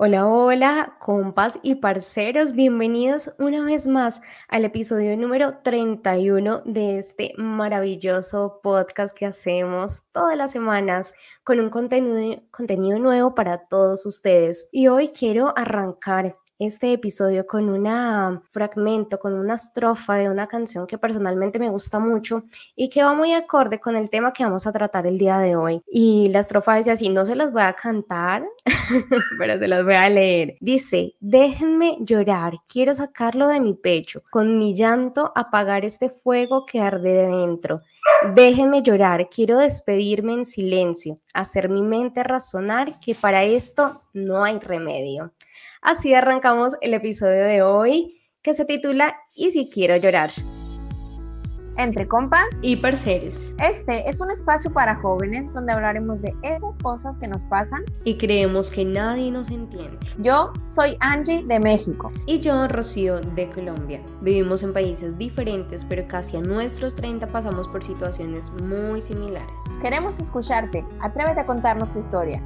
Hola, hola, compas y parceros, bienvenidos una vez más al episodio número 31 de este maravilloso podcast que hacemos todas las semanas con un contenido, contenido nuevo para todos ustedes. Y hoy quiero arrancar este episodio con un fragmento, con una estrofa de una canción que personalmente me gusta mucho y que va muy acorde con el tema que vamos a tratar el día de hoy. Y la estrofa dice así, no se las voy a cantar, pero se las voy a leer. Dice, déjenme llorar, quiero sacarlo de mi pecho, con mi llanto apagar este fuego que arde de dentro. Déjenme llorar, quiero despedirme en silencio, hacer mi mente razonar que para esto no hay remedio. Así arrancamos el episodio de hoy que se titula ¿Y si quiero llorar? Entre compas y parceros. Este es un espacio para jóvenes donde hablaremos de esas cosas que nos pasan y creemos que nadie nos entiende. Yo soy Angie de México. Y yo, Rocío, de Colombia. Vivimos en países diferentes, pero casi a nuestros 30 pasamos por situaciones muy similares. Queremos escucharte. Atrévete a contarnos tu historia.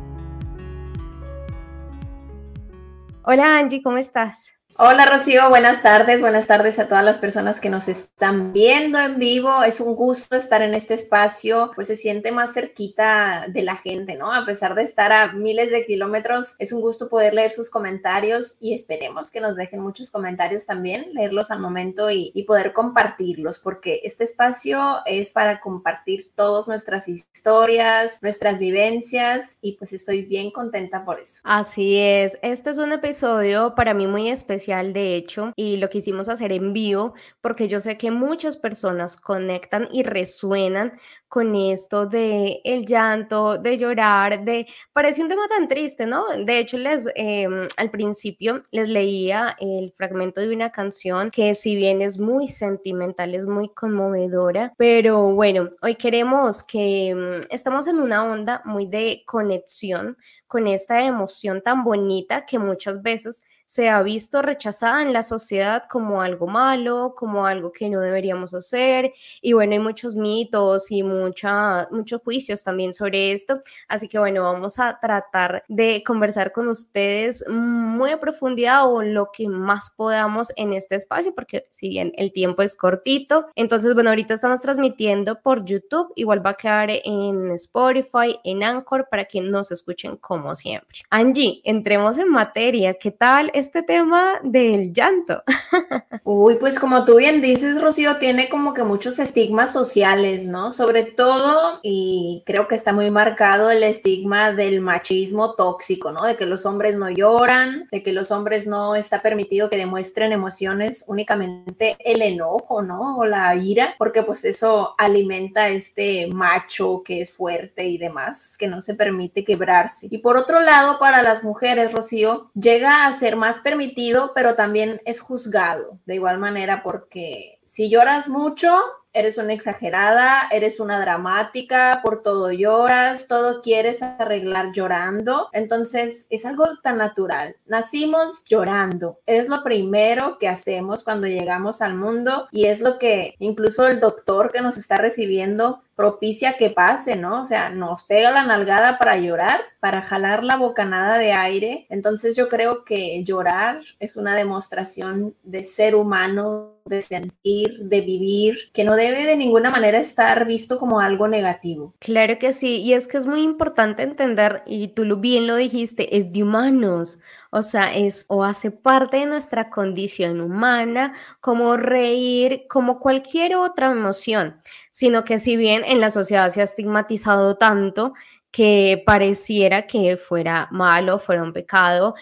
Hola Angie, ¿cómo estás? Hola Rocío, buenas tardes, buenas tardes a todas las personas que nos están viendo en vivo. Es un gusto estar en este espacio, pues se siente más cerquita de la gente, ¿no? A pesar de estar a miles de kilómetros, es un gusto poder leer sus comentarios y esperemos que nos dejen muchos comentarios también, leerlos al momento y, poder compartirlos, porque este espacio es para compartir todas nuestras historias, nuestras vivencias y pues estoy bien contenta por eso. Así es, este es un episodio para mí muy especial de hecho, y lo quisimos hacer en vivo porque yo sé que muchas personas conectan y resuenan con esto de el llanto, de llorar, de parece un tema tan triste, ¿no? De hecho, les em, al principio les leía el fragmento de una canción que si bien es muy sentimental, es muy conmovedora, pero bueno, hoy queremos que em, estamos en una onda muy de conexión con esta emoción tan bonita que muchas veces se ha visto rechazada en la sociedad como algo malo, como algo que no deberíamos hacer. Y bueno, hay muchos mitos y mucha, muchos juicios también sobre esto. Así que bueno, vamos a tratar de conversar con ustedes muy a profundidad o lo que más podamos en este espacio, porque si bien el tiempo es cortito, entonces bueno, ahorita estamos transmitiendo por YouTube, igual va a quedar en Spotify, en Anchor, para que nos escuchen como siempre. Angie, entremos en materia. ¿Qué tal? Este tema del llanto? Uy, pues como tú bien dices, Rocío, tiene como que muchos estigmas sociales, ¿no? Sobre todo, y creo que está muy marcado el estigma del machismo tóxico, ¿no? De que los hombres no lloran, de que los hombres no está permitido que demuestren emociones, únicamente el enojo, ¿no? O la ira, porque pues eso alimenta este macho que es fuerte y demás, que no se permite quebrarse. Y por otro lado, para las mujeres, Rocío, llega a ser más permitido, pero también es juzgado de igual manera porque si lloras mucho, eres una exagerada, eres una dramática, por todo lloras, todo quieres arreglar llorando. Entonces es algo tan natural. Nacimos llorando. Es lo primero que hacemos cuando llegamos al mundo y es lo que incluso el doctor que nos está recibiendo propicia que pase, ¿no? O sea, nos pega la nalgada para llorar, para jalar la bocanada de aire. Entonces yo creo que llorar es una demostración de ser humano, de sentir, de vivir, que no debe de ninguna manera estar visto como algo negativo. Claro que sí, y es que es muy importante entender, y tú bien lo dijiste, es de humanos. O sea, es o hace parte de nuestra condición humana, como reír, como cualquier otra emoción, sino que si bien en la sociedad se ha estigmatizado tanto que pareciera que fuera malo, fuera un pecado,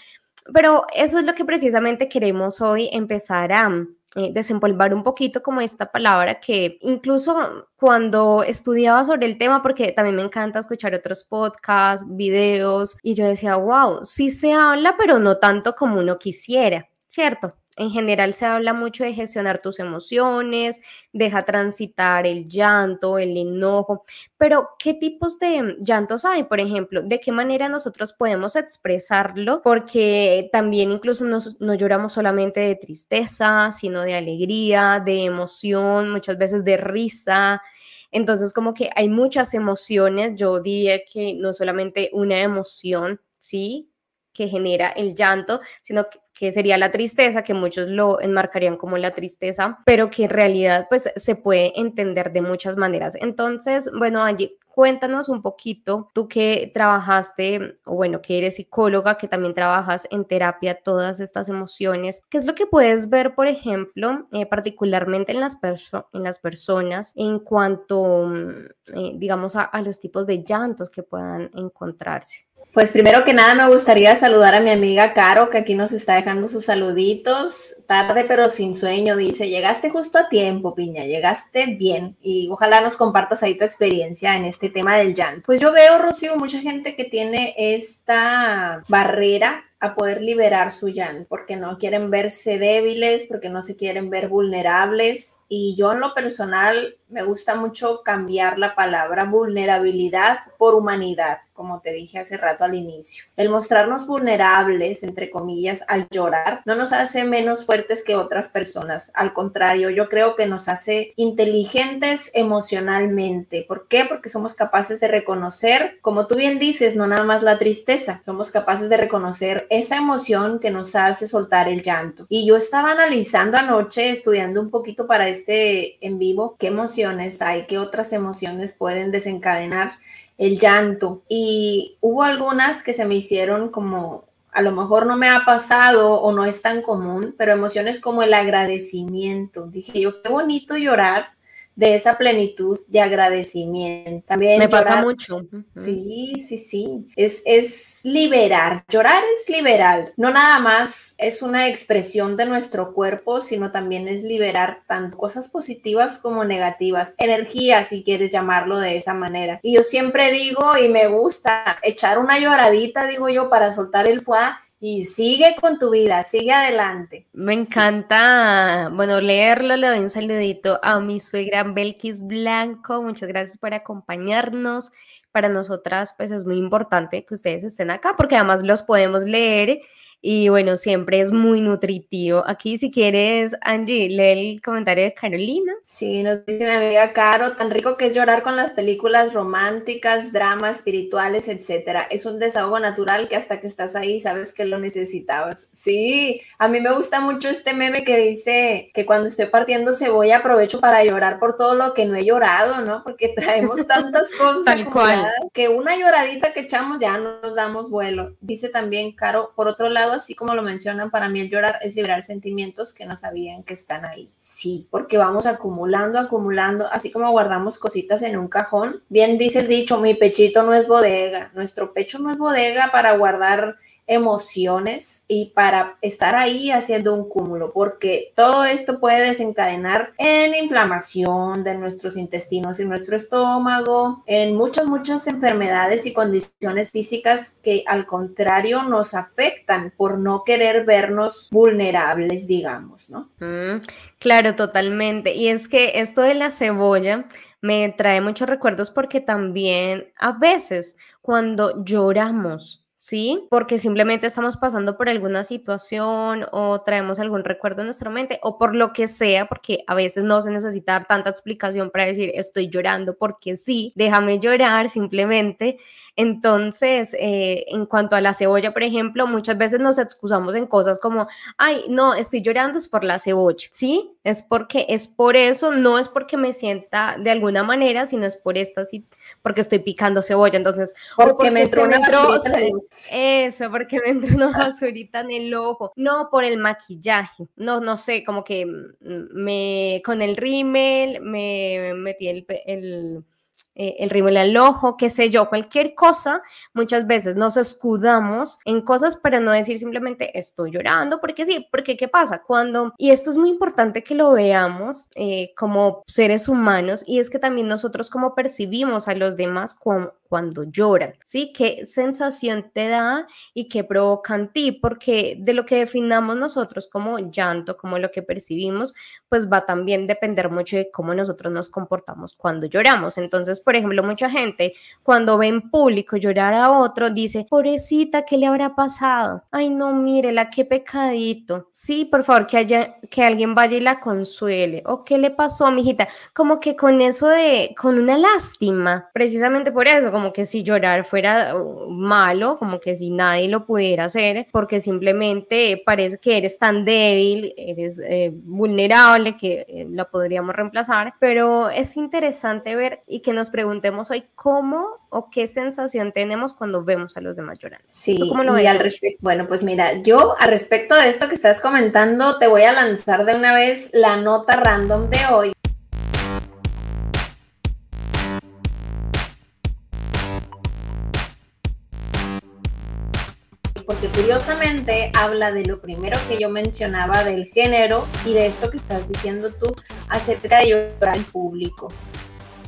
pero eso es lo que precisamente queremos hoy empezar a eh, desempolvar un poquito como esta palabra que incluso cuando estudiaba sobre el tema, porque también me encanta escuchar otros podcasts, videos, y yo decía, wow, sí se habla, pero no tanto como uno quisiera, ¿cierto? En general se habla mucho de gestionar tus emociones, deja transitar el llanto, el enojo, pero ¿qué tipos de llantos hay? Por ejemplo, ¿de qué manera nosotros podemos expresarlo? Porque también incluso no lloramos solamente de tristeza, sino de alegría, de emoción, muchas veces de risa. Entonces, como que hay muchas emociones, yo diría que no solamente una emoción, ¿sí? que genera el llanto, sino que, sería la tristeza, que muchos lo enmarcarían como la tristeza, pero que en realidad pues se puede entender de muchas maneras. Entonces, bueno, Angie, cuéntanos un poquito, tú que trabajaste, o bueno, que eres psicóloga, que también trabajas en terapia todas estas emociones, ¿qué es lo que puedes ver, por ejemplo, eh, particularmente en las, en las personas en cuanto, mm, eh, digamos, a los tipos de llantos que puedan encontrarse? Pues primero que nada me gustaría saludar a mi amiga Caro, que aquí nos está dejando sus saluditos. Tarde pero sin sueño, dice, llegaste justo a tiempo, Piña, llegaste bien y ojalá nos compartas ahí tu experiencia en este tema del llanto. Pues yo veo, Rocío, mucha gente que tiene esta barrera a poder liberar su llanto, porque no quieren verse débiles, porque no se quieren ver vulnerables. Y yo en lo personal me gusta mucho cambiar la palabra vulnerabilidad por humanidad como te dije hace rato al inicio. El mostrarnos vulnerables, entre comillas, al llorar, no nos hace menos fuertes que otras personas. Al contrario, yo creo que nos hace inteligentes emocionalmente. ¿Por qué? Porque somos capaces de reconocer, como tú bien dices, no nada más la tristeza, somos capaces de reconocer esa emoción que nos hace soltar el llanto. Y yo estaba analizando anoche, estudiando un poquito para este en vivo, qué emociones hay, qué otras emociones pueden desencadenar el llanto. Y hubo algunas que se me hicieron como, a lo mejor no me ha pasado o no es tan común, pero emociones como el agradecimiento. Dije yo, qué bonito llorar de esa plenitud de agradecimiento. También me pasa mucho. Sí, sí, sí. Es, es liberar. Llorar es liberar. No nada más es una expresión de nuestro cuerpo, sino también es liberar tanto cosas positivas como negativas. Energía, si quieres llamarlo de esa manera. Y yo siempre digo, y me gusta echar una lloradita, digo yo, para soltar el fuá y sigue con tu vida, sigue adelante. Me encanta, bueno, leerlo, le doy un saludito a mi suegra Belkis Blanco, muchas gracias por acompañarnos. Para nosotras, pues es muy importante que ustedes estén acá porque además los podemos leer y bueno, siempre es muy nutritivo. Aquí, si quieres, Angie, lee el comentario de Carolina. Sí, nos dice mi amiga Caro, tan rico que es llorar con las películas románticas, dramas, espirituales, etcétera. Es un desahogo natural que hasta que estás ahí sabes que lo necesitabas. Sí, a mí me gusta mucho este meme que dice que cuando estoy partiendo cebolla aprovecho para llorar por todo lo que no he llorado, ¿no? Porque traemos tantas cosas Tal cual. que una lloradita que echamos ya nos damos vuelo. Dice también Caro, por otro lado, así como lo mencionan, para mí el llorar es liberar sentimientos que no sabían que están ahí. Sí, porque vamos acumulando, acumulando, así como guardamos cositas en un cajón. Bien dice el dicho, mi pechito no es bodega, nuestro pecho no es bodega para guardar emociones y para estar ahí haciendo un cúmulo, porque todo esto puede desencadenar en inflamación de nuestros intestinos y nuestro estómago, en muchas, muchas enfermedades y condiciones físicas que al contrario nos afectan por no querer vernos vulnerables, digamos, ¿no? Mm, claro, totalmente. Y es que esto de la cebolla me trae muchos recuerdos porque también a veces cuando lloramos, ¿sí? Porque simplemente estamos pasando por alguna situación o traemos algún recuerdo en nuestra mente o por lo que sea, porque a veces no se necesita dar tanta explicación para decir estoy llorando porque sí, déjame llorar simplemente. Entonces, eh, en cuanto a la cebolla, por ejemplo, muchas veces nos excusamos en cosas como, ay, no, estoy llorando es por la cebolla, ¿sí? Es porque es por eso, no es porque me sienta de alguna manera, sino es por esta, sí, porque estoy picando cebolla. Entonces, porque, me entró una eso, porque me entró una basurita en el ojo. No por el maquillaje, no, no sé, como que me, con el rímel me metí el, el eh, el rímel al ojo, qué sé yo, cualquier cosa, muchas veces nos escudamos en cosas para no decir simplemente estoy llorando, porque sí, porque ¿qué pasa? Cuando, y esto es muy importante que lo veamos eh, como seres humanos, y es que también nosotros como percibimos a los demás cuando lloran, ¿sí? ¿Qué sensación te da y qué provoca en ti? Porque de lo que definamos nosotros como llanto, como lo que percibimos, pues va también depender mucho de cómo nosotros nos comportamos cuando lloramos. Entonces, Entonces, por ejemplo, mucha gente cuando ve en público llorar a otro dice, pobrecita, ¿qué le habrá pasado? Ay, no, mírela, qué pecadito. Sí, por favor, que haya, que alguien vaya y la consuele. ¿O qué le pasó, mijita? Como que con eso de, con una lástima, precisamente por eso, como que si llorar fuera uh, malo, como que si nadie lo pudiera hacer, porque simplemente parece que eres tan débil, eres eh, vulnerable, que eh, la podríamos reemplazar, pero es interesante ver y que nos preguntemos hoy cómo o qué sensación tenemos cuando vemos a los demás llorando. Sí, cómo lo ves? al respecto, bueno, pues mira, yo al respecto de esto que estás comentando, te voy a lanzar de una vez la nota random de hoy. porque curiosamente habla de lo primero que yo mencionaba del género y de esto que estás diciendo tú acerca de llorar en público.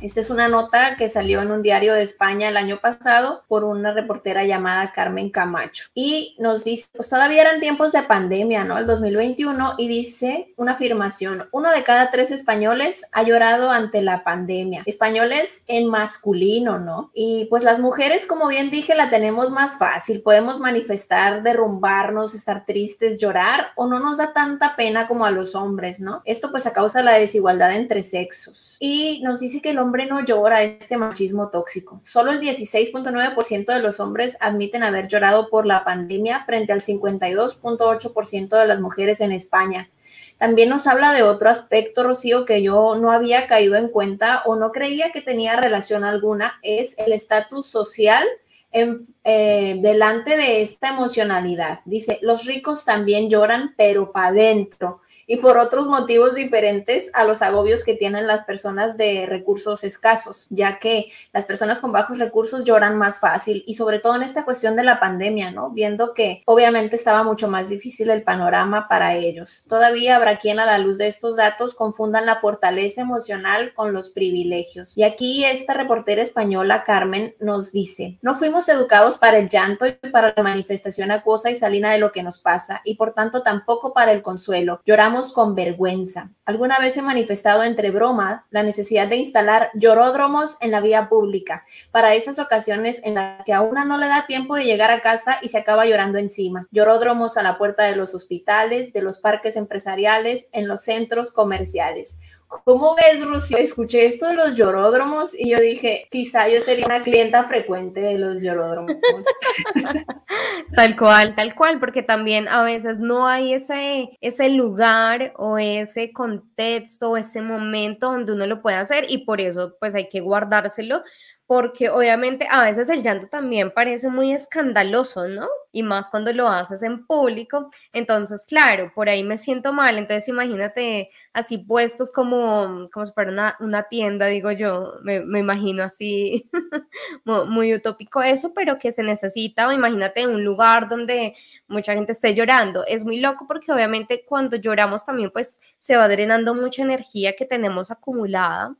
Esta es una nota que salió en un diario de España el año pasado por una reportera llamada Carmen Camacho. Y nos dice, pues todavía eran tiempos de pandemia, ¿no? El 2021, y dice una afirmación, uno de cada tres españoles ha llorado ante la pandemia. Españoles en masculino, ¿no? Y pues las mujeres, como bien dije, la tenemos más fácil. Podemos manifestar, derrumbarnos, estar tristes, llorar, o no nos da tanta pena como a los hombres, ¿no? Esto pues a causa de la desigualdad entre sexos. Y nos dice que el hombre hombre no llora este machismo tóxico. Solo el 16.9% de los hombres admiten haber llorado por la pandemia frente al 52.8% de las mujeres en España. También nos habla de otro aspecto, Rocío, que yo no había caído en cuenta o no creía que tenía relación alguna, es el estatus social en, eh, delante de esta emocionalidad. Dice, los ricos también lloran, pero para adentro y por otros motivos diferentes a los agobios que tienen las personas de recursos escasos, ya que las personas con bajos recursos lloran más fácil y sobre todo en esta cuestión de la pandemia, ¿no? Viendo que obviamente estaba mucho más difícil el panorama para ellos. Todavía habrá quien a la luz de estos datos confundan la fortaleza emocional con los privilegios. Y aquí esta reportera española, Carmen, nos dice, no fuimos educados para el llanto y para la manifestación acuosa y salina de lo que nos pasa y por tanto tampoco para el consuelo. Lloramos con vergüenza. Alguna vez he manifestado entre broma la necesidad de instalar lloródromos en la vía pública para esas ocasiones en las que a una no le da tiempo de llegar a casa y se acaba llorando encima. Lloródromos a la puerta de los hospitales, de los parques empresariales, en los centros comerciales. ¿Cómo ves, Rocío? Escuché esto de los lloródromos y yo dije, quizá yo sería una clienta frecuente de los lloródromos. tal cual, tal cual, porque también a veces no hay ese, ese lugar o ese contexto o ese momento donde uno lo puede hacer y por eso pues hay que guardárselo porque obviamente a veces el llanto también parece muy escandaloso, ¿no? Y más cuando lo haces en público. Entonces, claro, por ahí me siento mal. Entonces, imagínate así puestos como, como si fuera una, tienda, digo yo, me, imagino así, muy, utópico eso, pero que se necesita, o imagínate un lugar donde mucha gente esté llorando. Es muy loco porque obviamente cuando lloramos también pues se va drenando mucha energía que tenemos acumulada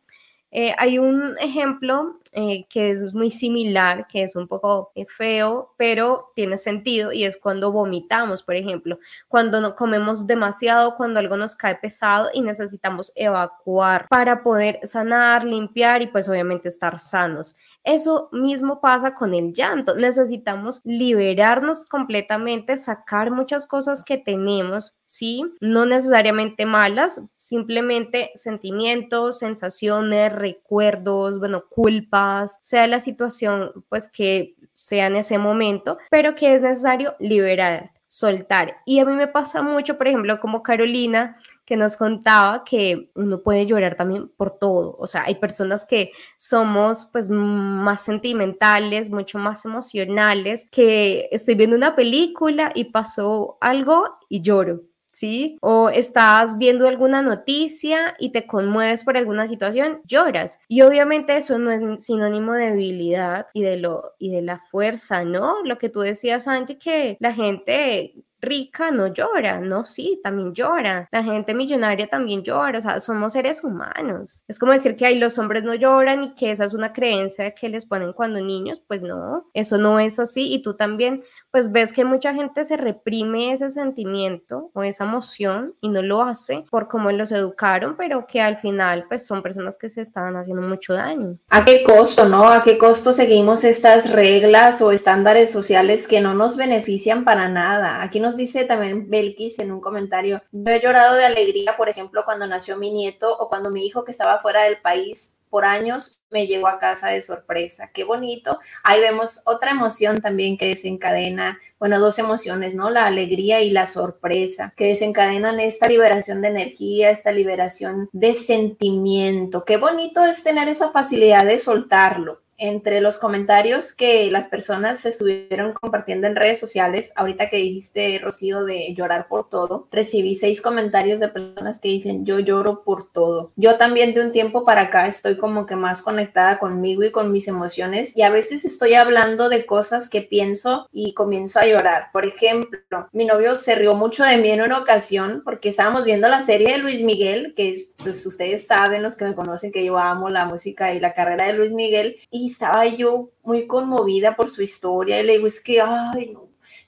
eh, hay un ejemplo eh, que es muy similar, que es un poco eh, feo, pero tiene sentido y es cuando vomitamos, por ejemplo, cuando no comemos demasiado, cuando algo nos cae pesado y necesitamos evacuar para poder sanar, limpiar y pues obviamente estar sanos. Eso mismo pasa con el llanto. Necesitamos liberarnos completamente, sacar muchas cosas que tenemos, ¿sí? No necesariamente malas, simplemente sentimientos, sensaciones, recuerdos, bueno, culpas, sea la situación pues que sea en ese momento, pero que es necesario liberar soltar. Y a mí me pasa mucho, por ejemplo, como Carolina, que nos contaba que uno puede llorar también por todo. O sea, hay personas que somos pues más sentimentales, mucho más emocionales, que estoy viendo una película y pasó algo y lloro. ¿Sí? O estás viendo alguna noticia y te conmueves por alguna situación, lloras. Y obviamente eso no es sinónimo de debilidad y de, lo, y de la fuerza, ¿no? Lo que tú decías, Angie, que la gente rica no llora, no, sí, también llora. La gente millonaria también llora, o sea, somos seres humanos. Es como decir que ahí los hombres no lloran y que esa es una creencia que les ponen cuando niños, pues no, eso no es así y tú también pues ves que mucha gente se reprime ese sentimiento o esa emoción y no lo hace por cómo los educaron, pero que al final pues son personas que se están haciendo mucho daño. ¿A qué costo, no? ¿A qué costo seguimos estas reglas o estándares sociales que no nos benefician para nada? Aquí nos dice también Belkis en un comentario, yo he llorado de alegría, por ejemplo, cuando nació mi nieto o cuando mi hijo que estaba fuera del país por años me llegó a casa de sorpresa. Qué bonito. Ahí vemos otra emoción también que desencadena, bueno, dos emociones, ¿no? La alegría y la sorpresa, que desencadenan esta liberación de energía, esta liberación de sentimiento. Qué bonito es tener esa facilidad de soltarlo entre los comentarios que las personas estuvieron compartiendo en redes sociales, ahorita que dijiste, Rocío, de llorar por todo, recibí seis comentarios de personas que dicen, yo lloro por todo. Yo también de un tiempo para acá estoy como que más conectada conmigo y con mis emociones y a veces estoy hablando de cosas que pienso y comienzo a llorar. Por ejemplo, mi novio se rió mucho de mí en una ocasión porque estábamos viendo la serie de Luis Miguel, que pues ustedes saben, los que me conocen, que yo amo la música y la carrera de Luis Miguel, y estaba yo muy conmovida por su historia y le digo, es que, ay,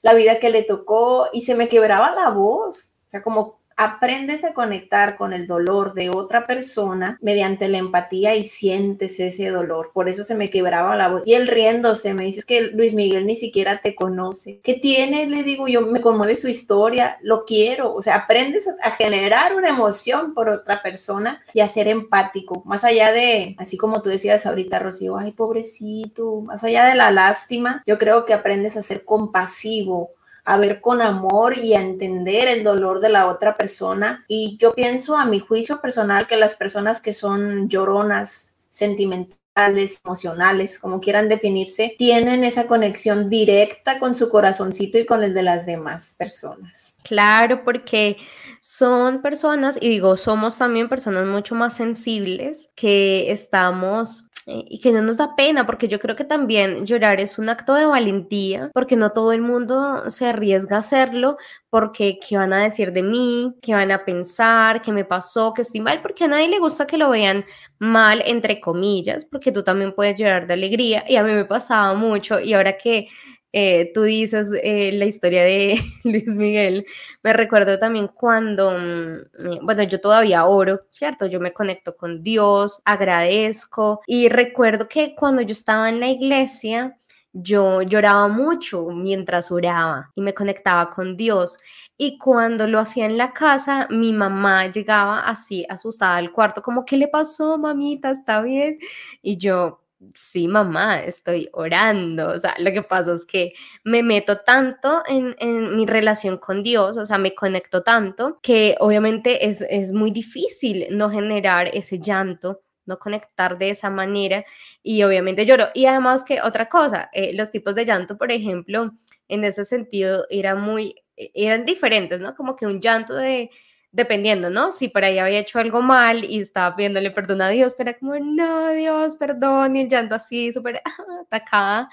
la vida que le tocó y se me quebraba la voz, o sea, como aprendes a conectar con el dolor de otra persona mediante la empatía y sientes ese dolor. Por eso se me quebraba la voz. Y él riéndose me dice que Luis Miguel ni siquiera te conoce. ¿Qué tiene? Le digo yo, me conmueve su historia, lo quiero. O sea, aprendes a generar una emoción por otra persona y a ser empático. Más allá de, así como tú decías ahorita, Rocío, ay, pobrecito, más allá de la lástima, yo creo que aprendes a ser compasivo a ver con amor y a entender el dolor de la otra persona. Y yo pienso a mi juicio personal que las personas que son lloronas, sentimentales, emocionales, como quieran definirse, tienen esa conexión directa con su corazoncito y con el de las demás personas. Claro, porque son personas, y digo, somos también personas mucho más sensibles, que estamos y que no nos da pena, porque yo creo que también llorar es un acto de valentía, porque no todo el mundo se arriesga a hacerlo, porque qué van a decir de mí, qué van a pensar, qué me pasó, que estoy mal, porque a nadie le gusta que lo vean mal, entre comillas, porque tú también puedes llorar de alegría, y a mí me pasaba mucho, y ahora que eh, tú dices eh, la historia de Luis Miguel, me recuerdo también cuando, mm, eh, bueno, yo todavía oro, ¿cierto? Yo me conecto con Dios, agradezco y recuerdo que cuando yo estaba en la iglesia, yo lloraba mucho mientras oraba y me conectaba con Dios. Y cuando lo hacía en la casa, mi mamá llegaba así asustada al cuarto, como, ¿qué le pasó, mamita? ¿Está bien? Y yo, sí, mamá, estoy orando. O sea, lo que pasa es que me meto tanto en, mi relación con Dios, o sea, me conecto tanto que obviamente es, muy difícil no generar ese llanto no conectar de esa manera y obviamente lloro. Y además que otra cosa, eh, los tipos de llanto, por ejemplo, en ese sentido, eran muy, e, eran diferentes, ¿no? Como que un llanto de dependiendo, ¿no? Si por ahí había hecho algo mal y estaba pidiéndole perdón a Dios, pero como, no, Dios, perdón, y el llanto así, súper atacada.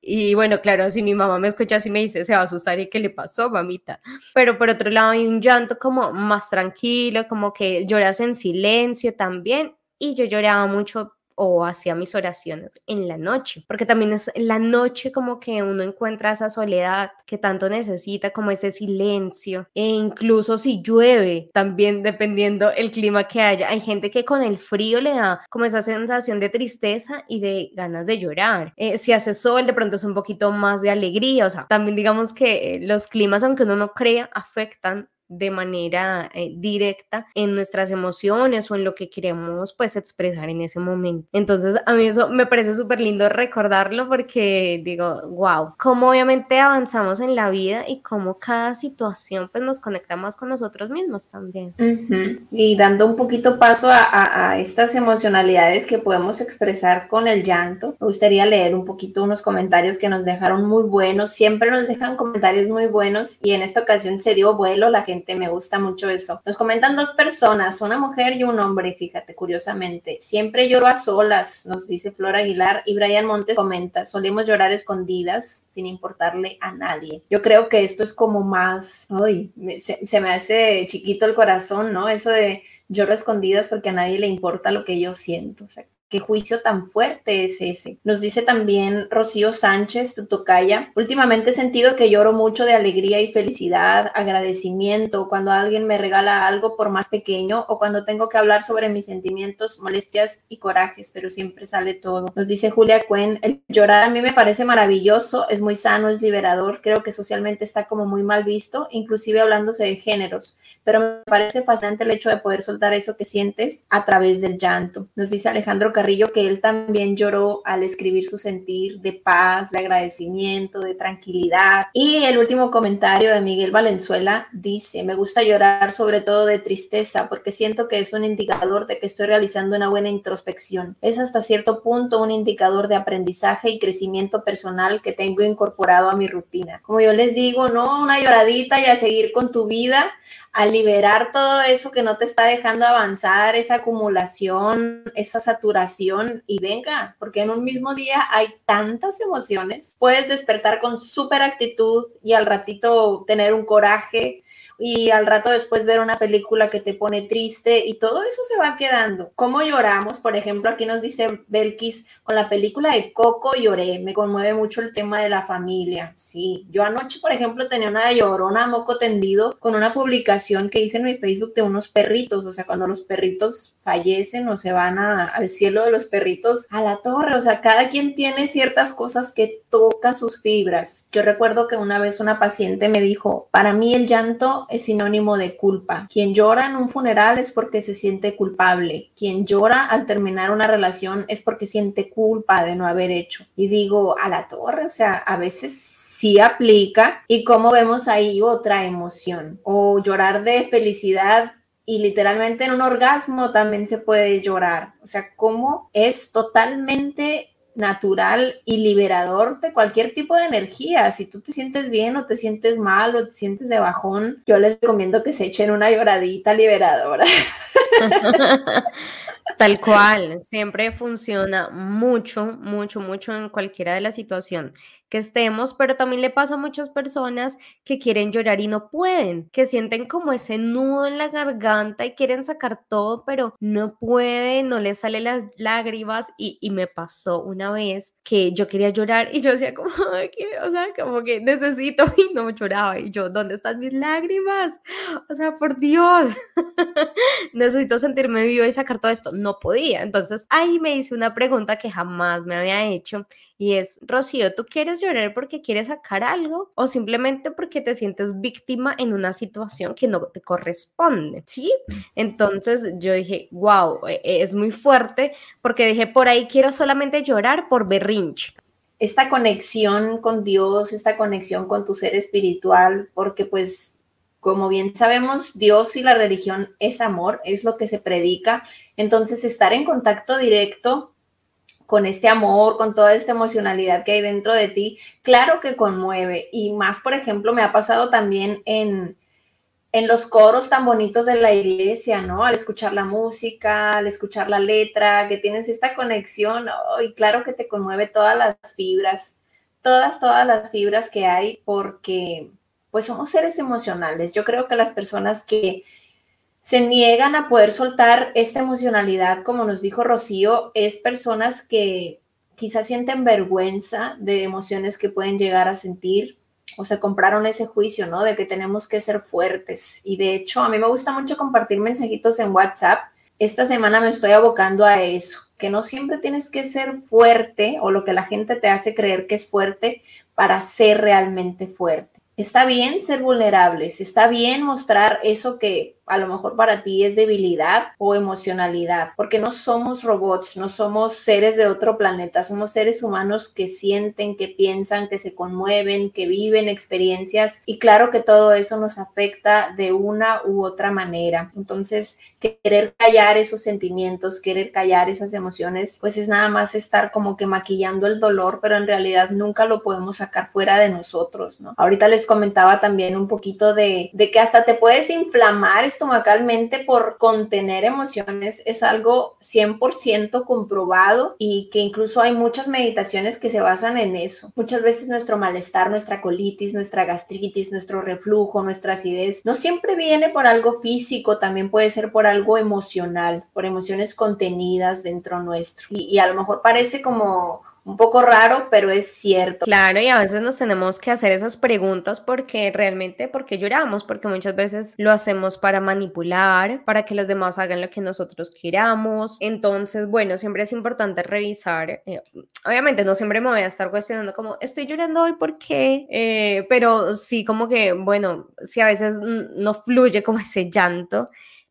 Y bueno, claro, si mi mamá me escucha así me dice, se va a asustar y qué le pasó, mamita. Pero por otro lado hay un llanto como más tranquilo, como que lloras en silencio también. Y yo lloraba mucho o hacía mis oraciones en la noche, porque también es la noche como que uno encuentra esa soledad que tanto necesita, como ese silencio, e incluso si llueve, también dependiendo el clima que haya, hay gente que con el frío le da como esa sensación de tristeza y de ganas de llorar. Eh, si hace sol, de pronto es un poquito más de alegría, o sea, también digamos que los climas, aunque uno no crea, afectan de manera eh, directa en nuestras emociones o en lo que queremos pues expresar en ese momento. Entonces a mí eso me parece súper lindo recordarlo porque digo, wow, cómo obviamente avanzamos en la vida y cómo cada situación pues nos conecta más con nosotros mismos también. Y dando un poquito paso a, a estas emocionalidades que podemos expresar con el llanto, me gustaría leer un poquito unos comentarios que nos dejaron muy buenos, siempre nos dejan comentarios muy buenos y en esta ocasión se dio vuelo la gente me gusta mucho eso. Nos comentan dos personas, una mujer y un hombre, fíjate, curiosamente. Siempre lloro a solas, nos dice Flor Aguilar, y Brian Montes comenta, solemos llorar escondidas sin importarle a nadie. Yo creo que esto es como más, uy, se, se me hace chiquito el corazón, ¿no? Eso de lloro escondidas porque a nadie le importa lo que yo siento. O sea, qué juicio tan fuerte es ese. Nos dice también Rocío Sánchez, tu tocaya, últimamente he sentido que lloro mucho de alegría y felicidad, agradecimiento, cuando alguien me regala algo por más pequeño o cuando tengo que hablar sobre mis sentimientos, molestias y corajes, pero siempre sale todo. Nos dice Julia Cuen, el llorar a mí me parece maravilloso, es muy sano, es liberador, creo que socialmente está como muy mal visto, inclusive hablándose de géneros, pero me parece fascinante el hecho de poder soltar eso que sientes a través del llanto. Nos dice Alejandro Que él también lloró al escribir su sentir de paz, de agradecimiento, de tranquilidad. Y el último comentario de Miguel Valenzuela dice, me gusta llorar sobre todo de tristeza porque siento que es un indicador de que estoy realizando una buena introspección. Es hasta cierto punto un indicador de aprendizaje y crecimiento personal que tengo incorporado a mi rutina. Como yo les digo, no una lloradita y a seguir con tu vida a liberar todo eso que no te está dejando avanzar, esa acumulación, esa saturación y venga, porque en un mismo día hay tantas emociones. Puedes despertar con súper actitud y al ratito tener un coraje y al rato después ver una película que te pone triste y todo eso se va quedando. ¿Cómo lloramos? Por ejemplo, aquí nos dice Belkis, con la película de Coco lloré, me conmueve mucho el tema de la familia. Sí, yo anoche, por ejemplo, tenía una llorona moco tendido con una publicación que hice en mi Facebook de unos perritos, o sea, cuando los perritos fallecen o se van al cielo de los perritos, a la torre, o sea, cada quien tiene ciertas cosas que toca sus fibras. Yo recuerdo que una vez una paciente me dijo, para mí el llanto es sinónimo de culpa. Quien llora en un funeral es porque se siente culpable. Quien llora al terminar una relación es porque siente culpa de no haber hecho. Y digo, a la torre, o sea, a veces sí aplica. Y como vemos ahí otra emoción. O llorar de felicidad y literalmente en un orgasmo también se puede llorar. O sea, cómo es totalmente natural y liberador de cualquier tipo de energía. Si tú te sientes bien o te sientes mal o te sientes de bajón, yo les recomiendo que se echen una lloradita liberadora. Tal cual, siempre funciona mucho, mucho, mucho en cualquiera de las situaciones que estemos, pero también le pasa a muchas personas que quieren llorar y no pueden, que sienten como ese nudo en la garganta y quieren sacar todo, pero no pueden, no les salen las lágrimas y, y me pasó una vez que yo quería llorar y yo decía como, o sea, como que necesito y no lloraba y yo, ¿dónde están mis lágrimas? O sea, por Dios, necesito sentirme viva y sacar todo esto. No podía. Entonces ahí me hice una pregunta que jamás me había hecho y es, Rocío, ¿tú quieres llorar porque quieres sacar algo o simplemente porque te sientes víctima en una situación que no te corresponde? ¿Sí? Entonces yo dije, wow, e, e, es muy fuerte porque dije, por ahí quiero solamente llorar por berrinche esta conexión con Dios, esta conexión con tu ser espiritual, porque pues como bien sabemos, Dios y la religión es amor, es lo que se predica. Entonces, estar en contacto directo con este amor, con toda esta emocionalidad que hay dentro de ti, claro que conmueve. Y más, por ejemplo, me ha pasado también en, en los coros tan bonitos de la iglesia, ¿no? Al escuchar la música, al escuchar la letra, que tienes esta conexión, y claro que te conmueve todas las fibras, todas, todas las fibras que hay, porque pues somos seres emocionales. Yo creo que las personas que se niegan a poder soltar esta emocionalidad, como nos dijo Rocío, es personas que quizás sienten vergüenza de emociones que pueden llegar a sentir o se compraron ese juicio, ¿no? De que tenemos que ser fuertes. Y de hecho, a mí me gusta mucho compartir mensajitos en WhatsApp. Esta semana me estoy abocando a eso, que no siempre tienes que ser fuerte o lo que la gente te hace creer que es fuerte para ser realmente fuerte. Está bien ser vulnerables, está bien mostrar eso que a lo mejor para ti es debilidad o emocionalidad, porque no somos robots, no somos seres de otro planeta, somos seres humanos que sienten, que piensan, que se conmueven, que viven experiencias y claro que todo eso nos afecta de una u otra manera. Entonces, querer callar esos sentimientos, querer callar esas emociones, pues es nada más estar como que maquillando el dolor, pero en realidad nunca lo podemos sacar fuera de nosotros, ¿no? Ahorita les comentaba también un poquito de, de que hasta te puedes inflamar, estomacalmente por contener emociones es algo 100% comprobado y que incluso hay muchas meditaciones que se basan en eso. Muchas veces nuestro malestar, nuestra colitis, nuestra gastritis, nuestro reflujo, nuestra acidez, no siempre viene por algo físico, también puede ser por algo emocional, por emociones contenidas dentro nuestro. Y, y a lo mejor parece como un poco raro, pero es cierto. Claro, y a veces nos tenemos que hacer esas preguntas porque realmente, porque lloramos? Porque muchas veces lo hacemos para manipular, para que los demás hagan lo que nosotros queramos. Entonces, bueno, siempre es importante revisar. Eh, obviamente, no siempre me voy a estar cuestionando como, estoy llorando hoy, ¿por qué? Eh, pero sí, como que, bueno, si a veces no fluye como ese llanto,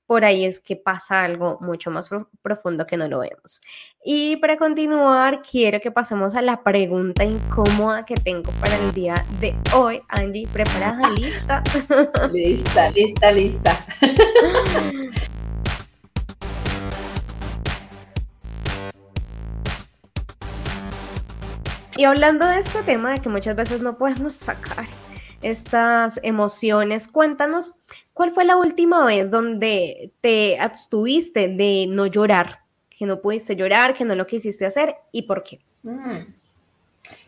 por ahí es que pasa algo mucho más profundo que no lo vemos. Y para continuar, quiero que pasemos a la pregunta incómoda que tengo para el día de hoy. Angie, ¿preparada? ¿Lista? Lista, lista, lista. Y hablando de este tema de que muchas veces no podemos sacar estas emociones, cuéntanos ¿Cuál fue la última vez donde te abstuviste de no llorar? Que no pudiste llorar, que no lo quisiste hacer y por qué. Mm.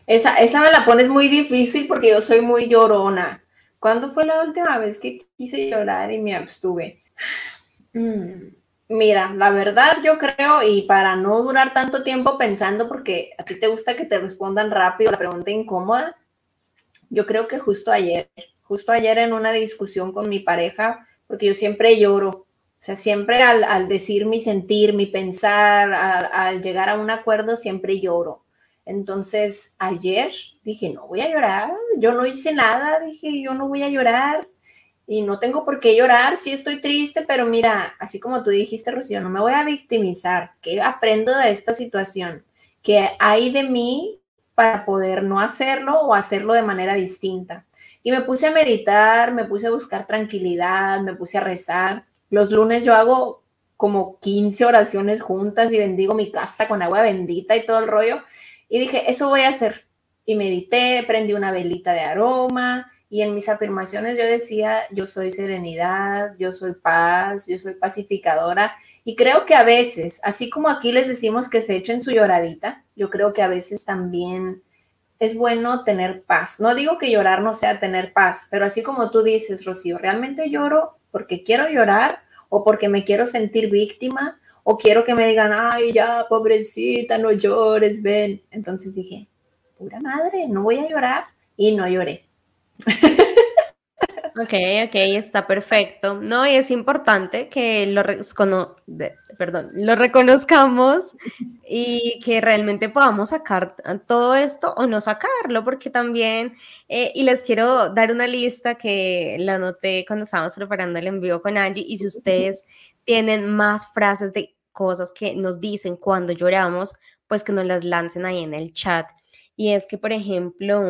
Esa, esa me la pones muy difícil porque yo soy muy llorona. ¿Cuándo fue la última vez que quise llorar y me abstuve? Mm. Mira, la verdad yo creo, y para no durar tanto tiempo pensando, porque a ti te gusta que te respondan rápido la pregunta incómoda, yo creo que justo ayer, justo ayer en una discusión con mi pareja, porque yo siempre lloro, o sea, siempre al, decir mi sentir, mi pensar, al llegar a un acuerdo, siempre lloro. Entonces, ayer dije, no voy a llorar, yo no hice nada, dije, yo no voy a llorar y no tengo por qué llorar, sí estoy triste, pero mira, así como tú dijiste, Rocío, no me voy a victimizar, ¿qué aprendo de esta situación? ¿Qué hay de mí para poder no hacerlo o hacerlo de manera distinta? Y me puse a meditar, me puse a buscar tranquilidad, me puse a rezar. Los lunes yo hago como 15 oraciones juntas y bendigo mi casa con agua bendita y todo el rollo. Y dije, eso voy a hacer. Y medité, prendí una velita de aroma y en mis afirmaciones yo decía, yo soy serenidad, yo soy paz, yo soy pacificadora. Y creo que a veces, así como aquí les decimos que se echen su lloradita, yo creo que a veces también es bueno tener paz. No digo que llorar no sea tener paz, pero así como tú dices, Rocío, realmente lloro porque quiero llorar o porque me quiero sentir víctima o quiero que me digan, ay, ya, pobrecita, no llores, ven. Entonces dije, pura madre, no voy a llorar y no lloré. Ok, ok, está perfecto. No, y es importante que lo, perdón, lo reconozcamos y que realmente podamos sacar todo esto o no sacarlo, porque también, eh, y les quiero dar una lista que la anoté cuando estábamos preparando el envío con Angie, y si ustedes tienen más frases de cosas que nos dicen cuando lloramos, pues que nos las lancen ahí en el chat. Y es que, por ejemplo,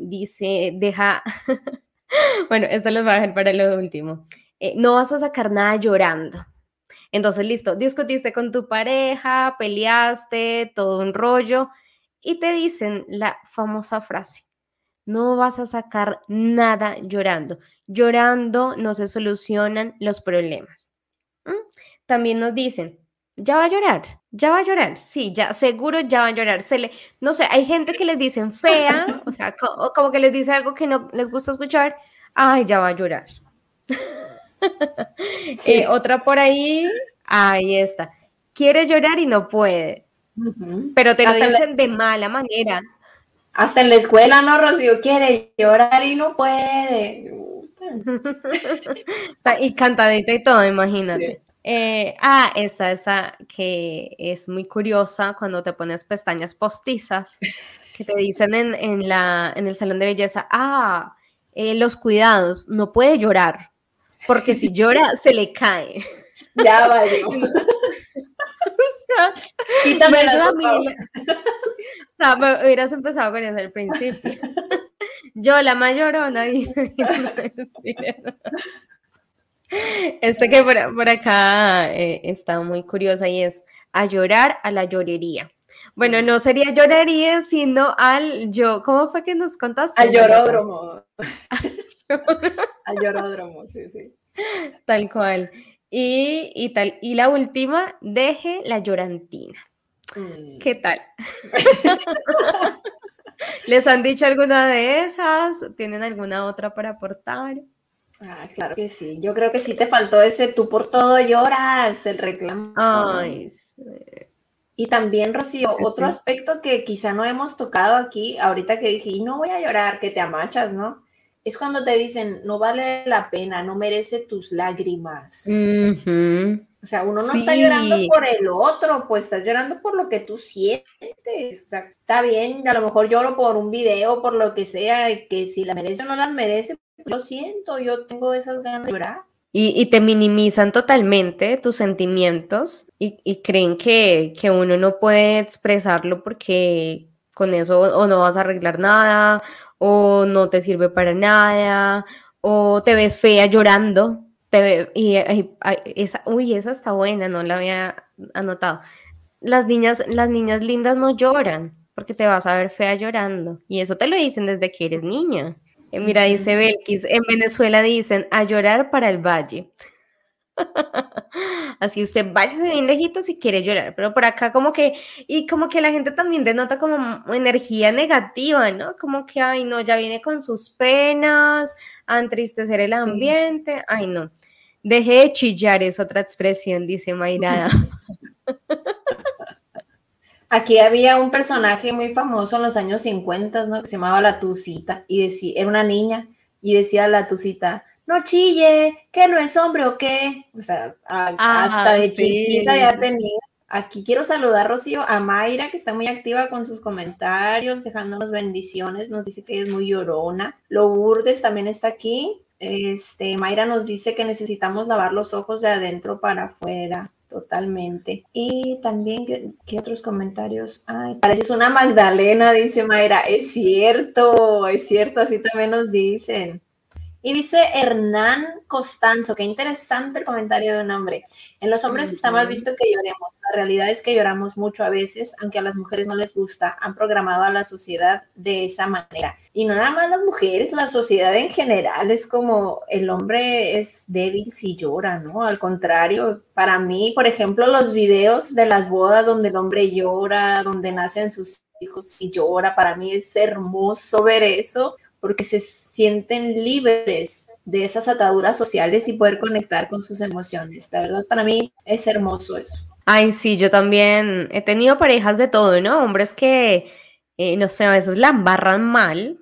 dice, deja... bueno, esto lo voy a dejar para lo último. Eh, no vas a sacar nada llorando. Entonces, listo, discutiste con tu pareja, peleaste, todo un rollo, y te dicen la famosa frase, no vas a sacar nada llorando. Llorando no se solucionan los problemas. También nos dicen, ya va a llorar, ya va a llorar, sí, ya seguro ya va a llorar. Se le, no sé, hay gente que les dicen fea, o sea, como que les dice algo que no les gusta escuchar, ay, ya va a llorar. Eh, otra por ahí, ahí está. Quiere llorar y no puede, pero te lo dicen de mala manera. Hasta en la escuela, ¿no, Rocío? Quiere llorar y no puede. y cantadita y todo, imagínate. Eh, ah, esa, esa que es muy curiosa cuando te pones pestañas postizas, que te dicen en, la, en el salón de belleza, ah, eh, los cuidados, no puede llorar, porque si llora se le cae. Ya vale. o sea, Quítame la o sea, me hubieras empezado con eso al principio. Yo, la mayorona, y, este que por, acá eh, está muy curiosa y es a llorar a la llorería. Bueno, no sería lloraría, sino al yo, ¿cómo fue que nos contaste? Al lloródromo. al lloródromo, sí, sí. Tal cual. Y, y, tal, y la última, deje la llorantina. Mm. ¿Qué tal? ¿Les han dicho alguna de esas? ¿Tienen alguna otra para aportar? Ah, claro que sí. Yo creo que sí te faltó ese tú por todo lloras, el reclamo. Ay, sí. Y también, Rocío, otro aspecto que quizá no hemos tocado aquí, ahorita que dije, y no voy a llorar, que te amachas, ¿no? Es cuando te dicen, no vale la pena, no merece tus lágrimas. O sea, uno no está llorando por el otro, pues estás llorando por lo que tú sientes. O sea, está bien, a lo mejor lloro por un video, por lo que sea, que si la merece o no la merece, lo siento, yo tengo esas ganas de llorar. Y, te minimizan totalmente tus sentimientos y, creen que, uno no puede expresarlo porque con eso o no vas a arreglar nada o no te sirve para nada o te ves fea llorando. Te y, esa, uy, esa está buena, no la había anotado. Las niñas, las niñas lindas no lloran porque te vas a ver fea llorando y eso te lo dicen desde que eres niña. Eh, mira, dice Belkis, en Venezuela dicen a llorar para el valle. Así usted váyase bien lejito si quiere llorar, pero por acá como que, y como que la gente también denota como energía negativa, ¿no? Como que, ay, no, ya viene con sus penas, a entristecer el ambiente, ay, no. Deje de chillar, es otra expresión, dice Mayra. Aquí había un personaje muy famoso en los años 50, ¿no? Que se llamaba La Tucita y decía, era una niña y decía La Tucita, no chille, que no es hombre o qué. O sea, hasta de chiquita ya tenía. Aquí quiero saludar, Rocío, a Mayra, que está muy activa con sus comentarios, dejándonos bendiciones, nos dice que es muy llorona. Lourdes también está aquí. Este, Mayra nos dice que necesitamos lavar los ojos de adentro para afuera. Totalmente. Y también, ¿qué, otros comentarios? Ay, pareces una Magdalena, dice Mayra. Es cierto, es cierto, así también nos dicen. Y dice Hernán Costanzo, qué interesante el comentario de un hombre. En los hombres está mal visto que lloremos. La realidad es que lloramos mucho a veces, aunque a las mujeres no les gusta. Han programado a la sociedad de esa manera. Y no nada más las mujeres, la sociedad en general es como el hombre es débil si llora, ¿no? Al contrario, para mí, por ejemplo, los videos de las bodas donde el hombre llora, donde nacen sus hijos y llora, para mí es hermoso ver eso porque se sienten libres de esas ataduras sociales y poder conectar con sus emociones. La verdad, para mí es hermoso eso. Ay, sí, yo también he tenido parejas de todo, ¿no? Hombres que, eh, no sé, a veces la embarran mal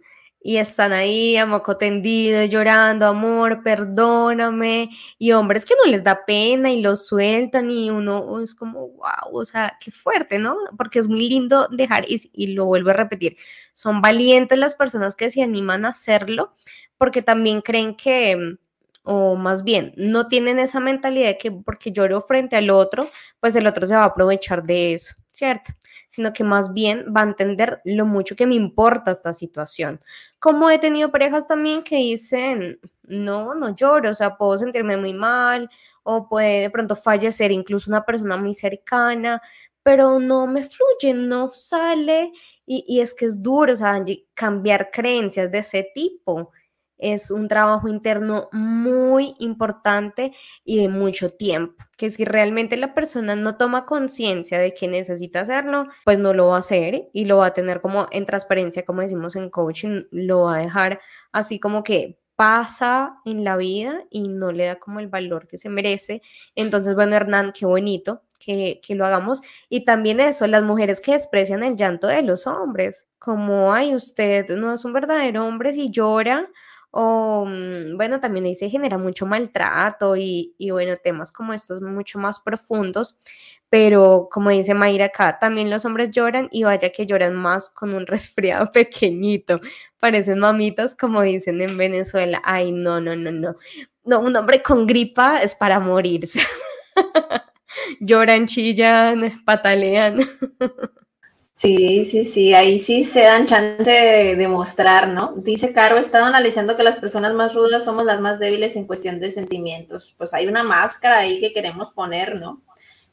y están ahí a moco tendido, llorando, amor, perdóname, y hombres que no les da pena y lo sueltan y uno es como, wow, o sea, qué fuerte, ¿no? Porque es muy lindo dejar, y, y lo vuelvo a repetir, son valientes las personas que se animan a hacerlo, porque también creen que, o más bien, no tienen esa mentalidad de que porque lloro frente al otro, pues el otro se va a aprovechar de eso, ¿cierto? Sino que más bien va a entender lo mucho que me importa esta situación. Como he tenido parejas también que dicen, no, no lloro, o sea, puedo sentirme muy mal o puede de pronto fallecer incluso una persona muy cercana, pero no me fluye, no sale y, y es que es duro, o sea, cambiar creencias de ese tipo es un trabajo interno muy importante y de mucho tiempo, que si realmente la persona no toma conciencia de que necesita hacerlo, pues no lo va a hacer y lo va a tener como en transparencia, como decimos en coaching, lo va a dejar así como que pasa en la vida y no le da como el valor que se merece. Entonces, bueno, Hernán, qué bonito que, que, lo hagamos. Y también eso, las mujeres que desprecian el llanto de los hombres, como, ay, usted no es un verdadero hombre si llora o mm, bueno, también ahí se genera mucho maltrato y, bueno, temas como estos mucho más profundos, pero como dice Mayra acá, también los hombres lloran y vaya que lloran más con un resfriado pequeñito, parecen mamitas como dicen en Venezuela, ay, no, no, no, no, no, un hombre con gripa es para morirse. Lloran, chillan, patalean. Sí, sí, sí, ahí sí se dan chance de demostrar, ¿no? Dice Caro, estaba analizando que las personas más rudas somos las más débiles en cuestión de sentimientos. Pues hay una máscara ahí que queremos poner, ¿no?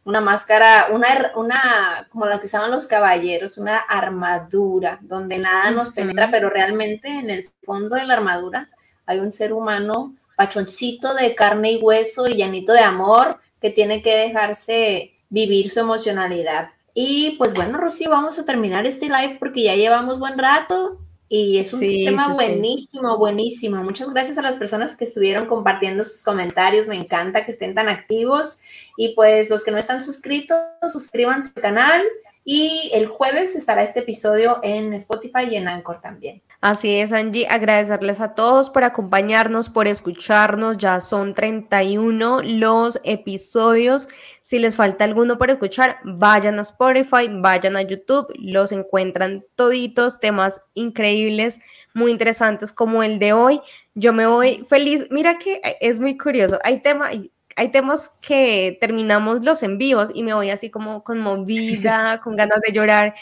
una máscara, una, una, como la que usaban los caballeros, una armadura donde nada nos penetra, pero realmente en el fondo de la armadura hay un ser humano pachoncito de carne y hueso y llanito de amor que tiene que dejarse vivir su emocionalidad. Y pues bueno, Rocío, vamos a terminar este live porque ya llevamos buen rato y es un tema buenísimo, buenísimo. Muchas gracias a las personas que estuvieron compartiendo sus comentarios. Me encanta que estén tan activos. Y pues los que no están suscritos, suscríbanse al canal. Y el jueves estará este episodio en Spotify y en Anchor también. Así es, Angie, agradecerles a todos por acompañarnos, por escucharnos. Ya son 31 los episodios. Si les falta alguno por escuchar, vayan a Spotify, vayan a YouTube, los encuentran toditos, temas increíbles, muy interesantes como el de hoy. Yo me voy feliz. Mira que es muy curioso. Hay tema, hay temas que terminamos los envíos y me voy así como conmovida, con ganas de llorar.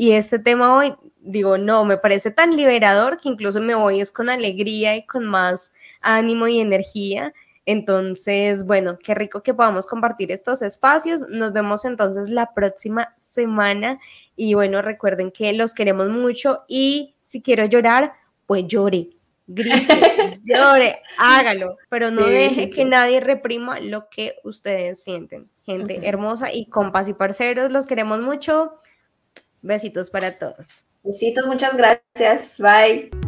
Y este tema hoy digo, no, me parece tan liberador que incluso me voy es con alegría y con más ánimo y energía. Entonces, bueno, qué rico que podamos compartir estos espacios. Nos vemos entonces la próxima semana y bueno, recuerden que los queremos mucho y si quiero llorar, pues llore, grite, llore, hágalo, pero no deje que nadie reprima lo que ustedes sienten. Gente hermosa y compas y parceros, los queremos mucho. Besitos para todos. Besitos, muchas gracias. Bye.